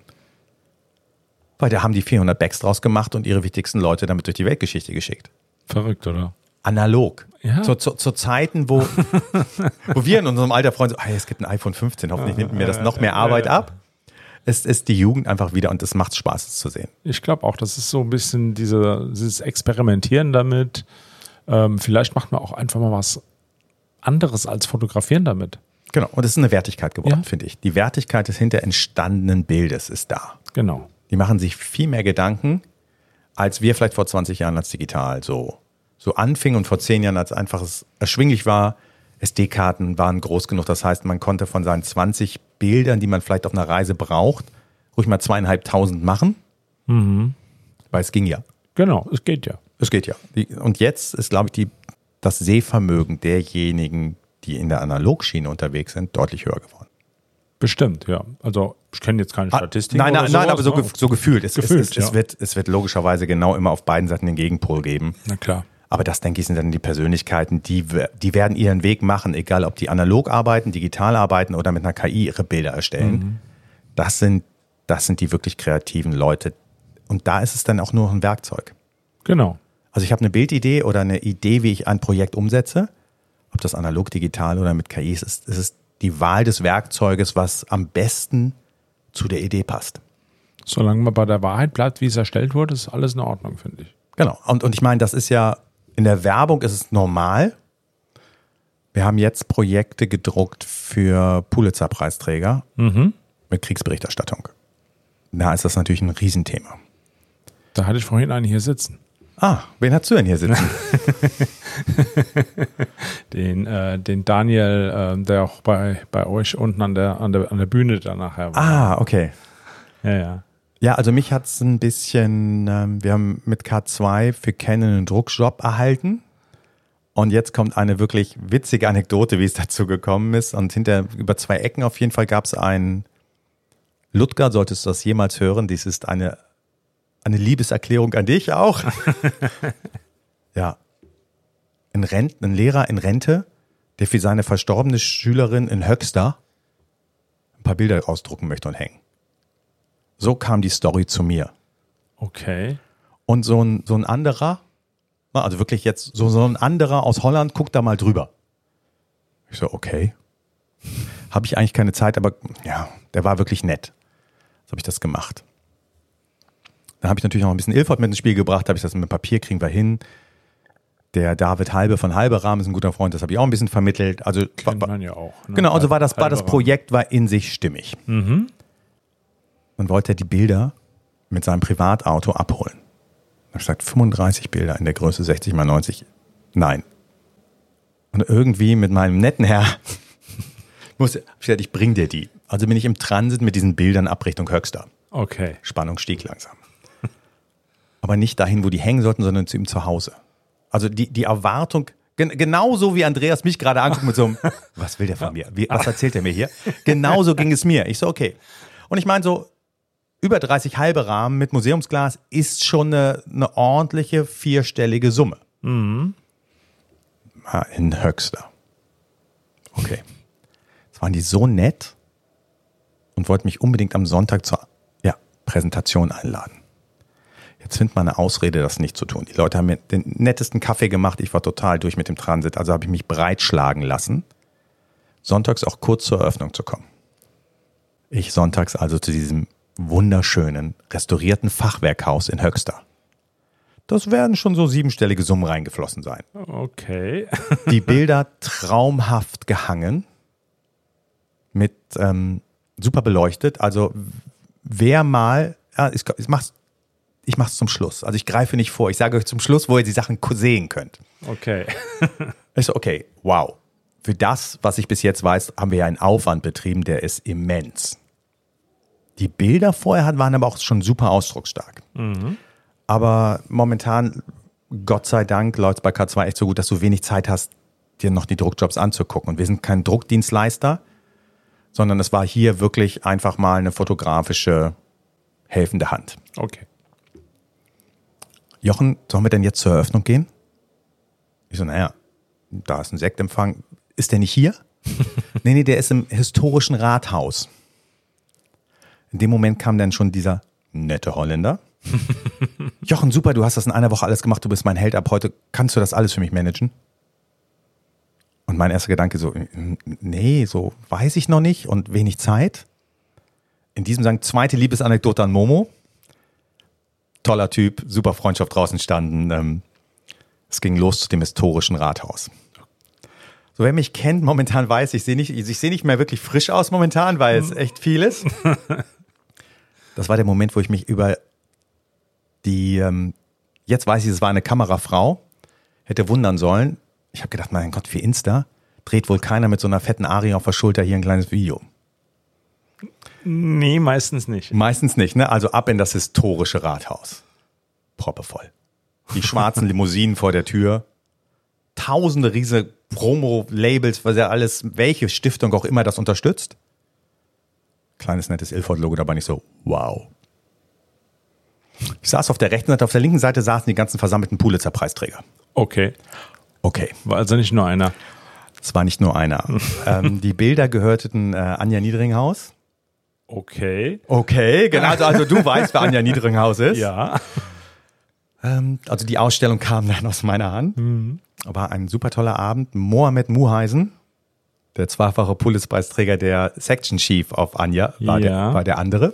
Weil da haben die 400 Bags draus gemacht und ihre wichtigsten Leute damit durch die Weltgeschichte geschickt. Verrückt, oder? Analog. Ja. Zu, zu, zu Zeiten, wo, wo wir in unserem Alter freuen, so, ah, es gibt ein iPhone 15, hoffentlich nimmt mir das noch mehr Arbeit ab. Es ist die Jugend einfach wieder und es macht Spaß, es zu sehen. Ich glaube auch, das ist so ein bisschen diese, dieses Experimentieren damit. Ähm, vielleicht macht man auch einfach mal was anderes als fotografieren damit. Genau, und es ist eine Wertigkeit geworden, Ja. finde ich. Die Wertigkeit des hinter entstandenen Bildes ist da. Genau. Die machen sich viel mehr Gedanken, als wir vielleicht vor 20 Jahren als digital so, so anfingen und vor 10 Jahren als einfach es erschwinglich war. SD-Karten waren groß genug. Das heißt, man konnte von seinen 20 Bildern, die man vielleicht auf einer Reise braucht, ruhig mal zweieinhalbtausend machen. Weil es ging ja. Genau, es geht ja. Es geht ja. Und jetzt ist, glaube ich, die, das Sehvermögen derjenigen, die in der Analogschiene unterwegs sind, deutlich höher geworden. Bestimmt, ja. Also ich kenne jetzt keine Statistik. Ah, Nein, oder nein, nein, sowas, aber so, ne? ge- so gefühlt. Es, Gefühlt, es, es, es, ja. wird, es wird logischerweise genau immer auf beiden Seiten den Gegenpol geben. Na klar. Aber das, denke ich, sind dann die Persönlichkeiten, die, die werden ihren Weg machen, egal ob die analog arbeiten, digital arbeiten oder mit einer KI ihre Bilder erstellen. Mhm. Das, sind, das sind die wirklich kreativen Leute. Und da ist es dann auch nur ein Werkzeug. Genau. Also ich habe eine Bildidee oder eine Idee, wie ich ein Projekt umsetze. Ob das analog, digital oder mit KI ist, es ist die Wahl des Werkzeuges, was am besten zu der Idee passt. Solange man bei der Wahrheit bleibt, wie es erstellt wurde, ist alles in Ordnung, finde ich. Genau. Und, und ich meine, das ist ja, in der Werbung ist es normal. Wir haben jetzt Projekte gedruckt für Pulitzer-Preisträger mit Kriegsberichterstattung. Da ist das natürlich ein Riesenthema. Da hatte ich vorhin einen hier sitzen. Ah, wen hast du denn hier sitzen? Den, äh, den Daniel, äh, der auch bei, bei euch unten an der, an, der, an der Bühne dann nachher war. ah, okay. Ja, ja. Ja, also mich hat's ein bisschen, ähm, wir haben mit K2 für Canon einen Druckjob erhalten. Und jetzt kommt eine wirklich witzige Anekdote, wie es dazu gekommen ist. Und hinter über zwei Ecken auf jeden Fall gab's ein Ludger, solltest du das jemals hören, dies ist eine, eine Liebeserklärung an dich auch. ja. Ein, Rent, ein Lehrer in Rente, der für seine verstorbene Schülerin in Höxter ein paar Bilder ausdrucken möchte und hängen. So kam die Story zu mir. Okay. Und so ein, so ein anderer, also wirklich jetzt, so, so ein anderer aus Holland guckt da mal drüber. Ich so, okay. Habe ich eigentlich keine Zeit, aber ja, der war wirklich nett. So habe ich das gemacht. Dann habe ich natürlich noch ein bisschen Ilford mit ins Spiel gebracht, habe ich das mit Papier, kriegen wir hin. Der David Halbe von Halbe Rahmen ist ein guter Freund, das habe ich auch ein bisschen vermittelt. Also Kennt man ja auch. ne? Genau, also war das, war das. Projekt war in sich stimmig. Dann wollte er die Bilder mit seinem Privatauto abholen. Er gesagt, 35 Bilder in der Größe 60 mal 90. Nein. Und irgendwie mit meinem netten Herr gesagt, ich bring dir die. Also bin ich im Transit mit diesen Bildern ab Richtung Höxter. Okay. Spannung stieg langsam. Aber nicht dahin, wo die hängen sollten, sondern zu ihm zu Hause. Also die, die Erwartung, gen genauso wie Andreas mich gerade anguckt mit so einem, was will der von mir? Wie, was erzählt er mir hier? Genauso ging es mir. Ich so, okay. Und ich meine so, über 30 halbe Rahmen mit Museumsglas ist schon eine, eine ordentliche vierstellige Summe. Ah, In Höxter. Okay. Jetzt waren die so nett und wollten mich unbedingt am Sonntag zur ja, Präsentation einladen. Jetzt findet man eine Ausrede, das nicht zu tun. Die Leute haben mir den nettesten Kaffee gemacht. Ich war total durch mit dem Transit, also habe ich mich breitschlagen lassen, sonntags auch kurz zur Eröffnung zu kommen. Ich sonntags also zu diesem wunderschönen, restaurierten Fachwerkhaus in Höxter. Das werden schon so siebenstellige Summen reingeflossen sein. Okay. Die Bilder traumhaft gehangen, mit ähm, super beleuchtet. Also wer mal, ja, ich, ich mach's, ich mach's zum Schluss. Also ich greife nicht vor. Ich sage euch zum Schluss, wo ihr die Sachen sehen könnt. Okay. Ich so, okay, wow. Für das, was ich bis jetzt weiß, haben wir ja einen Aufwand betrieben, der ist immens. Die Bilder vorher hatten, waren aber auch schon super ausdrucksstark. Aber momentan, Gott sei Dank, läuft es bei K2 echt so gut, dass du wenig Zeit hast, dir noch die Druckjobs anzugucken. Und wir sind kein Druckdienstleister, sondern es war hier wirklich einfach mal eine fotografische helfende Hand. Okay. Jochen, sollen wir denn jetzt zur Eröffnung gehen? Ich so, naja, da ist ein Sektempfang. Ist der nicht hier? nee, nee, der ist im historischen Rathaus. In dem Moment kam dann schon dieser nette Holländer. Jochen, super, du hast das in einer Woche alles gemacht, du bist mein Held ab heute. Kannst du das alles für mich managen? Und mein erster Gedanke so, nee, so weiß ich noch nicht und wenig Zeit. In diesem Sang zweite Liebesanekdote an Momo. Toller Typ, super Freundschaft draußen standen. Ähm, es ging los zu dem historischen Rathaus. So, wer mich kennt, momentan weiß, ich sehe nicht, ich sehe nicht mehr wirklich frisch aus momentan, weil es echt viel ist. Das war der Moment, wo ich mich über die, ähm, jetzt weiß ich, es war eine Kamerafrau, hätte wundern sollen. Ich habe gedacht, mein Gott, für Insta dreht wohl keiner mit so einer fetten Ari auf der Schulter hier ein kleines Video. Nee, meistens nicht. Meistens nicht, ne? Also ab in das historische Rathaus. Proppevoll. Die schwarzen Limousinen vor der Tür. Tausende riese Promo-Labels, was ja alles, welche Stiftung auch immer das unterstützt. Kleines nettes Ilford-Logo dabei nicht so, wow. Ich saß auf der rechten Seite, auf der linken Seite saßen die ganzen versammelten Pulitzer-Preisträger. Okay. Okay. War also nicht nur einer. Es war nicht nur einer. ähm, die Bilder gehörten äh, Anja Niedringhaus. Okay. Okay, genau. Also, also du weißt, wer Anja Niedringhaus ist. Ja. Ähm, also die Ausstellung kam dann aus meiner Hand. Mhm. War ein super toller Abend. Mohamed Muheisen, der zweifache Pulitzer-Preisträger, der Section Chief auf Anja, war, Ja. der, war der andere.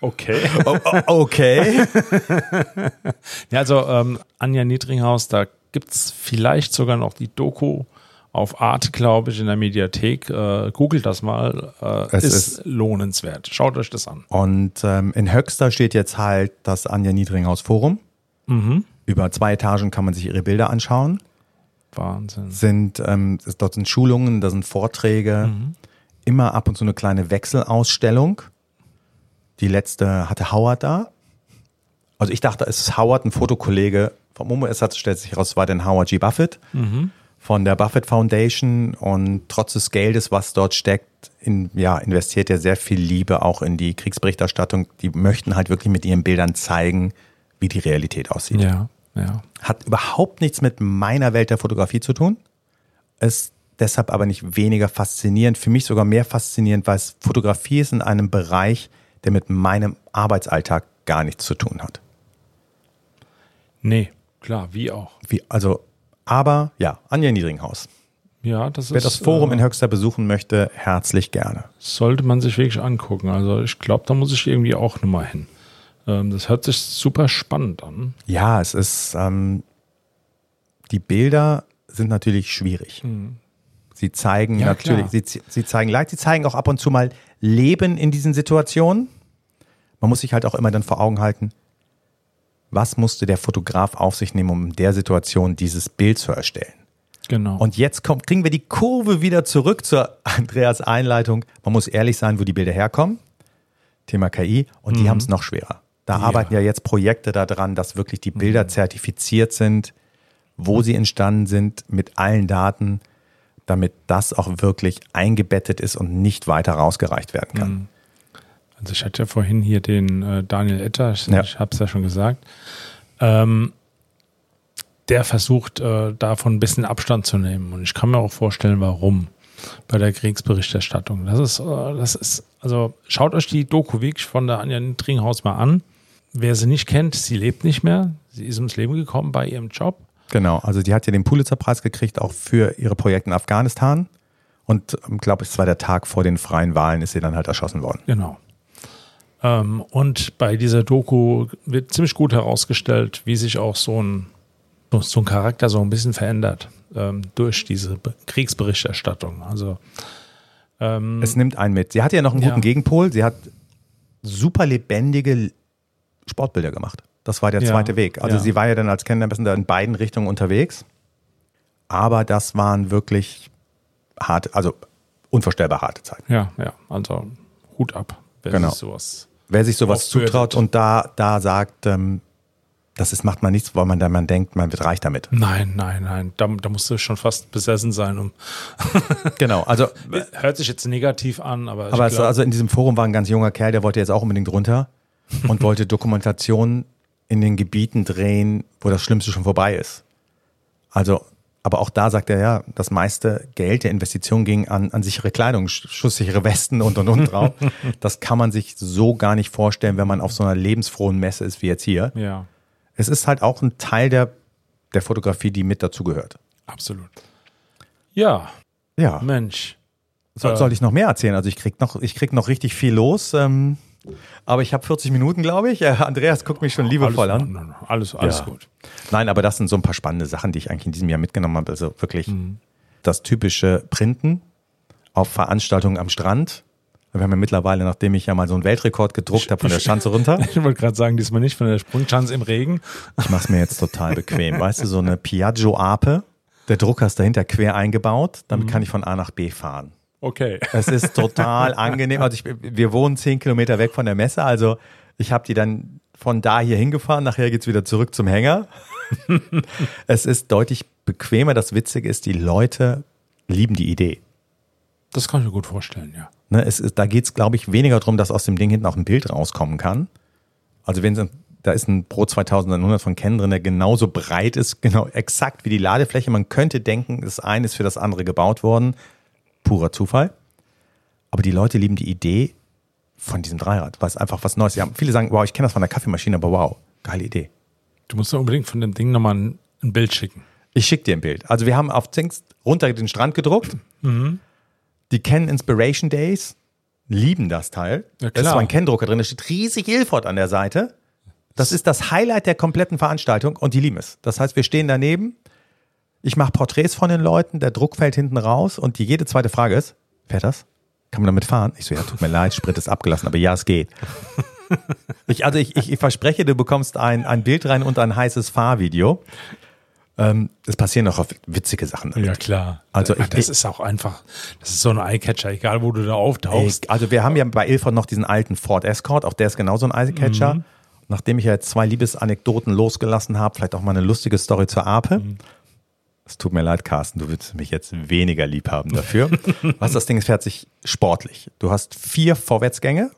Okay. Oh, oh, okay. Ja, also ähm, Anja Niedringhaus, da gibt's vielleicht sogar noch die Doku auf Art, glaube ich, in der Mediathek. Äh, googelt das mal. Äh, Es ist, ist- lohnenswert. Schaut euch das an. Und ähm, in Höxter steht jetzt halt das Anja Niedringhaus Forum. Mhm. Über zwei Etagen kann man sich ihre Bilder anschauen. Wahnsinn. Sind, ähm, dort sind Schulungen, da sind Vorträge. Immer ab und zu eine kleine Wechselausstellung. Die letzte hatte Howard da. Also ich dachte, es ist Howard, ein Fotokollege vom. Es hat, stellt sich heraus, es war denn Howard G. Buffett von der Buffett Foundation. Und trotz des Geldes, was dort steckt, in, ja, investiert er sehr viel Liebe auch in die Kriegsberichterstattung. Die möchten halt wirklich mit ihren Bildern zeigen, wie die Realität aussieht. Ja, ja. Hat überhaupt nichts mit meiner Welt der Fotografie zu tun. Ist deshalb aber nicht weniger faszinierend. Für mich sogar mehr faszinierend, weil es Fotografie ist in einem Bereich, der mit meinem Arbeitsalltag gar nichts zu tun hat. Nee, klar, wie auch. Wie, also, aber ja, Anja Niedringhaus. Ja, das Wer ist. das Forum äh, in Höxter besuchen möchte, herzlich gerne. sollte man sich wirklich angucken. Also ich glaube, da muss ich irgendwie auch nochmal hin. Ähm, das hört sich super spannend an. Ja, es ist, ähm, die Bilder sind natürlich schwierig. Sie zeigen. Ja, natürlich, sie, sie zeigen Leid, sie zeigen auch ab und zu mal Leben in diesen Situationen. Man muss sich halt auch immer dann vor Augen halten, was musste der Fotograf auf sich nehmen, um in der Situation dieses Bild zu erstellen. Genau. Und jetzt kommt, kriegen wir die Kurve wieder zurück zur Andreas Einleitung. Man muss ehrlich sein, wo die Bilder herkommen. Thema KI. Und die haben es noch schwerer. Da Mhm. Ja. arbeiten ja jetzt Projekte daran, dass wirklich die Bilder zertifiziert sind, wo sie entstanden sind, mit allen Daten, damit das auch wirklich eingebettet ist und nicht weiter rausgereicht werden kann. Mhm. Also ich hatte ja vorhin hier den äh, Daniel Etter, ich, Ja. ich habe es ja schon gesagt. Ähm, der versucht, äh, davon ein bisschen Abstand zu nehmen. Und ich kann mir auch vorstellen, warum bei der Kriegsberichterstattung. Das ist, äh, das ist, also schaut euch die Doku wirklich von der Anja Niedringhaus mal an. Wer sie nicht kennt, sie lebt nicht mehr. Sie ist ums Leben gekommen bei ihrem Job. Genau, also die hat ja den Pulitzer-Preis gekriegt, auch für ihre Projekte in Afghanistan. Und ich glaube, es war der Tag vor den freien Wahlen, ist sie dann halt erschossen worden. Genau. Ähm, und bei dieser Doku wird ziemlich gut herausgestellt, wie sich auch so ein, so- ein Charakter so ein bisschen verändert ähm, durch diese Be Kriegsberichterstattung. Also ähm, Es nimmt einen mit. Sie hatte ja noch einen Ja. guten Gegenpol. Sie hat super lebendige Sportbilder gemacht. Das war der Ja, zweite Weg. Also ja. sie war ja dann als Kennerbesser in beiden Richtungen unterwegs. Aber das waren wirklich harte, also unvorstellbar harte Zeiten. ja, ja, also Hut ab, wer Genau. sich sowas. Wer sich sowas zutraut und da, da sagt, ähm, das ist, macht man nichts, weil man dann man denkt, man wird reich damit. Nein, nein, nein, da, da musst du schon fast besessen sein. Um, Genau. Also, hört sich jetzt negativ an, aber, aber glaub, also in diesem Forum war ein ganz junger Kerl, der wollte jetzt auch unbedingt runter und wollte Dokumentation in den Gebieten drehen, wo das Schlimmste schon vorbei ist. Also, aber auch da sagt er ja, das meiste Geld der Investition ging an, an sichere Kleidung, sch- schusssichere Westen und und und drauf. Das kann man sich so gar nicht vorstellen, wenn man auf so einer lebensfrohen Messe ist wie jetzt hier. ja, Es ist halt auch ein Teil der, der Fotografie, die mit dazugehört. absolut. Ja, Ja. Mensch. Soll, Äh. soll ich noch mehr erzählen? Also ich krieg noch, ich krieg noch richtig viel los. Ähm, aber ich habe 40 Minuten, glaube ich. Andreas guckt mich schon liebevoll alles, an. Alles, alles Ja. gut. Nein, aber das sind so ein paar spannende Sachen, die ich eigentlich in diesem Jahr mitgenommen habe. Also wirklich Mhm. das typische Printen auf Veranstaltungen am Strand. Wir haben ja mittlerweile, nachdem ich ja mal so einen Weltrekord gedruckt habe von der Schanze runter, Ich wollte gerade sagen, diesmal nicht von der Sprungchance im Regen. ich mache es mir jetzt total bequem. Weißt du, so eine Piaggio-Ape, der Drucker ist dahinter quer eingebaut, damit kann ich von A nach B fahren. Okay. Es ist total angenehm. Also ich, wir wohnen zehn Kilometer weg von der Messe, also ich habe die dann von da hier hingefahren, nachher geht's wieder zurück zum Hänger. es ist deutlich bequemer. Das Witzige ist, die Leute lieben die Idee. Das kann ich mir gut vorstellen, ja. Ne, es ist, da geht's, glaube ich, weniger darum, dass aus dem Ding hinten auch ein Bild rauskommen kann. Also wenn da ist ein Pro 2100 von Ken drin, der genauso breit ist, genau exakt wie die Ladefläche. Man könnte denken, das eine ist für das andere gebaut worden. Purer Zufall. Aber die Leute lieben die Idee von diesem Dreirad, weil es einfach was Neues. Ja, viele sagen, wow, ich kenne das von der Kaffeemaschine, aber wow, geile Idee. Du musst unbedingt von dem Ding nochmal ein, ein Bild schicken. Ich schicke dir ein Bild. Also wir haben auf Zinks runter den Strand gedruckt. Mhm. Die Ken Inspiration Days lieben das Teil. Ja, Da ist zwar ein Ken-Drucker drin, da steht riesig Ilford an der Seite. Das ist das Highlight der kompletten Veranstaltung und die lieben es. Das heißt, wir stehen daneben, ich mache Porträts von den Leuten, der Druck fällt hinten raus und die jede zweite Frage ist, fährt das? Kann man damit fahren? Ich so, ja, tut mir leid, Sprit ist abgelassen, aber ja, es geht. Ich, also ich, ich, ich verspreche, du bekommst ein, ein Bild rein und ein heißes Fahrvideo. Ähm, es passieren auch witzige Sachen. damit. Ja, klar. Also ich- das ist auch einfach, das ist so ein Eyecatcher, egal wo du da auftauchst. Also wir haben ja bei Ilford noch diesen alten Ford Escort, auch der ist genauso ein Eyecatcher. Nachdem ich ja jetzt zwei Liebesanekdoten losgelassen habe, vielleicht auch mal eine lustige Story zur Ape. Es tut mir leid, Carsten, du würdest mich jetzt weniger lieb haben dafür. Was das Ding ist, fährt sich sportlich. Du hast vier Vorwärtsgänge,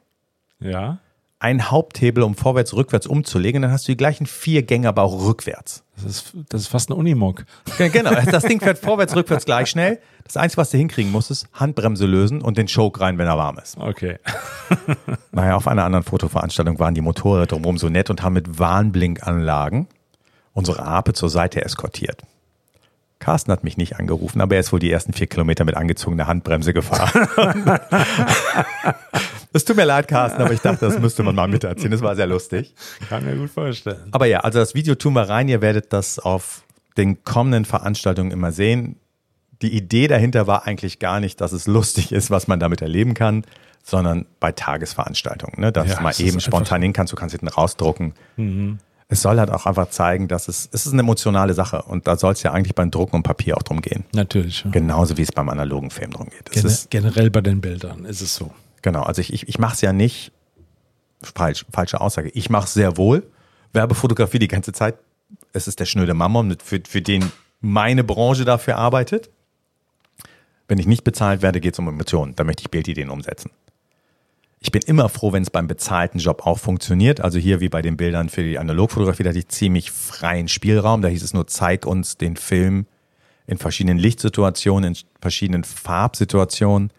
Ja. einen Haupthebel, um vorwärts, rückwärts umzulegen, dann hast du die gleichen vier Gänge, aber auch rückwärts. Das ist, das ist fast ein Unimog. Genau, das Ding fährt vorwärts, rückwärts gleich schnell. Das Einzige, was du hinkriegen musst, ist Handbremse lösen und den Choke rein, wenn er warm ist. Okay. Naja, auf einer anderen Fotoveranstaltung waren die Motorräder drumherum so nett und haben mit Warnblinkanlagen unsere Ape zur Seite eskortiert. Carsten hat mich nicht angerufen, aber er ist wohl die ersten vier Kilometer mit angezogener Handbremse gefahren. Es tut mir leid, Carsten, aber ich dachte, das müsste man mal miterzählen. Das war sehr lustig. Kann mir gut vorstellen. Aber ja, also das Video tun wir rein. Ihr werdet das auf den kommenden Veranstaltungen immer sehen. Die Idee dahinter war eigentlich gar nicht, dass es lustig ist, was man damit erleben kann, sondern bei Tagesveranstaltungen, ne? dass Ja, mal ist eben spontan hin kannst, du kannst hinten rausdrucken. Es soll halt auch einfach zeigen, dass es, es ist eine emotionale Sache und da soll es ja eigentlich beim Drucken und Papier auch drum gehen. Natürlich. Ja. Genauso wie es beim analogen Film drum geht. Es Gen ist, generell bei den Bildern ist es so. Genau, also ich, ich, ich mache es ja nicht, falsch, falsche Aussage, ich mache es sehr wohl, Werbefotografie die ganze Zeit, es ist der schnöde Mammon, für, für den meine Branche dafür arbeitet. Wenn ich nicht bezahlt werde, geht es um Emotionen, da möchte ich Bildideen umsetzen. Ich bin immer froh, wenn es beim bezahlten Job auch funktioniert. Also hier wie bei den Bildern für die Analogfotografie, da hatte ich ziemlich freien Spielraum. Da hieß es nur, zeig uns den Film in verschiedenen Lichtsituationen, in verschiedenen Farbsituationen.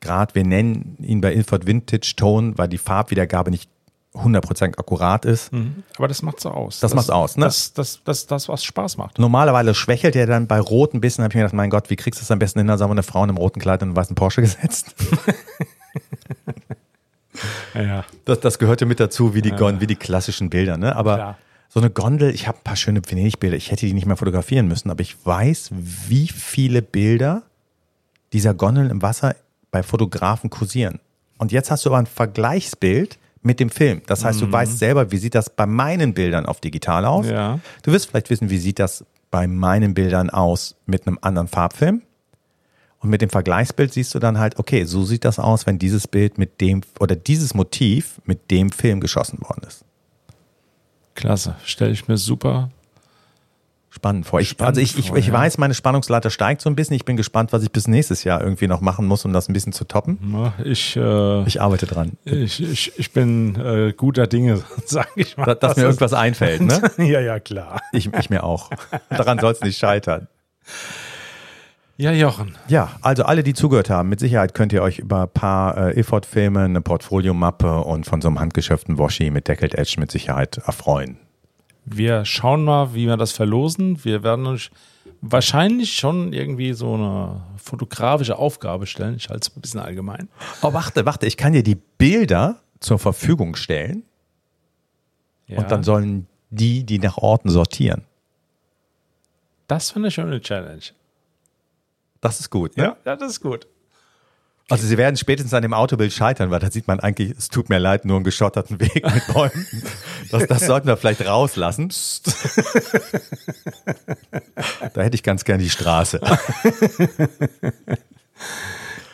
Gerade wir nennen ihn bei Ilford Vintage Tone, weil die Farbwiedergabe nicht 100% akkurat ist. Aber das macht's so aus. Das macht's aus, ne? Das, das, das, das, was Spaß macht. Normalerweise schwächelt er dann bei Rot ein bisschen. Da habe ich mir gedacht, mein Gott, wie kriegst du es am besten hin? Da haben wir eine Frau in einem roten Kleid und einen weißen Porsche gesetzt. Ja, ja. Das, das gehörte mit dazu, wie die, Gon wie die klassischen Bilder. Ne? Aber Klar. so eine Gondel, ich habe ein paar schöne Venedig-Bilder. Ich hätte die nicht mehr fotografieren müssen, aber ich weiß, wie viele Bilder dieser Gondeln im Wasser bei Fotografen kursieren. Und jetzt hast du aber ein Vergleichsbild mit dem Film. Das heißt, du weißt selber, wie sieht das bei meinen Bildern auf digital aus. Ja. Du wirst vielleicht wissen, wie sieht das bei meinen Bildern aus mit einem anderen Farbfilm. Und mit dem Vergleichsbild siehst du dann halt, okay, so sieht das aus, wenn dieses Bild mit dem oder dieses Motiv mit dem Film geschossen worden ist. Klasse. Stelle ich mir super. Spannend vor. Ich, Spannend also ich, ich, vor, ich ja. weiß, meine Spannungsleiter steigt so ein bisschen. Ich bin gespannt, was ich bis nächstes Jahr irgendwie noch machen muss, um das ein bisschen zu toppen. Ich, äh, Ich arbeite dran. ich, ich, ich bin äh, guter Dinge, sage ich mal. Dass, dass mir irgendwas einfällt, ne? ja, ja, klar. Ich, ich mir auch. Daran soll es nicht scheitern. Ja, Jochen. Ja, also alle, die zugehört haben, mit Sicherheit könnt ihr euch über ein paar äh, Ilford-Filme, eine Portfoliomappe und von so einem handgeschöpften Washi mit Deckled Edge mit Sicherheit erfreuen. Wir schauen mal, wie wir das verlosen. Wir werden euch wahrscheinlich schon irgendwie so eine fotografische Aufgabe stellen. Ich halte es ein bisschen allgemein. Oh, warte, warte, ich kann dir die Bilder zur Verfügung stellen Ja. und dann sollen die, die nach Orten sortieren. das finde ich schon eine Challenge. Das ist gut. Ne? Ja, das ist gut. Also sie werden spätestens an dem Autobild scheitern, weil da sieht man eigentlich, es tut mir leid, nur einen geschotterten Weg mit Bäumen. Das, das sollten wir vielleicht rauslassen. Da hätte ich ganz gern die Straße.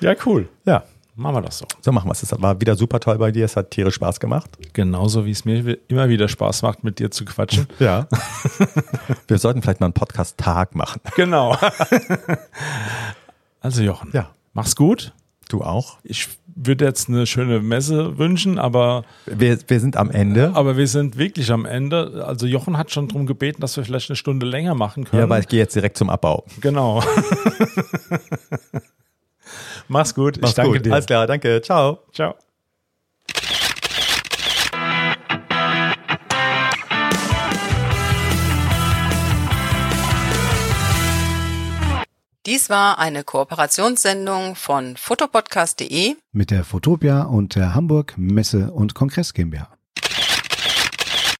Ja, cool. Ja, Machen wir das so. so machen wir es. Das war wieder super toll bei dir. Es hat tierisch Spaß gemacht. Genauso wie es mir immer wieder Spaß macht, mit dir zu quatschen. Ja. Wir sollten vielleicht mal einen Podcast-Tag machen. Genau. also Jochen, Ja. mach's gut. Du auch. Ich würde jetzt eine schöne Messe wünschen, aber, Wir, wir sind am Ende. aber wir sind wirklich am Ende. Also Jochen hat schon darum gebeten, dass wir vielleicht eine Stunde länger machen können. Ja, weil ich gehe jetzt direkt zum Abbau. genau. Mach's gut. Mach's ich danke gut. dir. Alles klar, danke. Ciao. Ciao. Dies war eine Kooperationssendung von fotopodcast.de mit der Fotopia und der Hamburg Messe- und Kongress GmbH.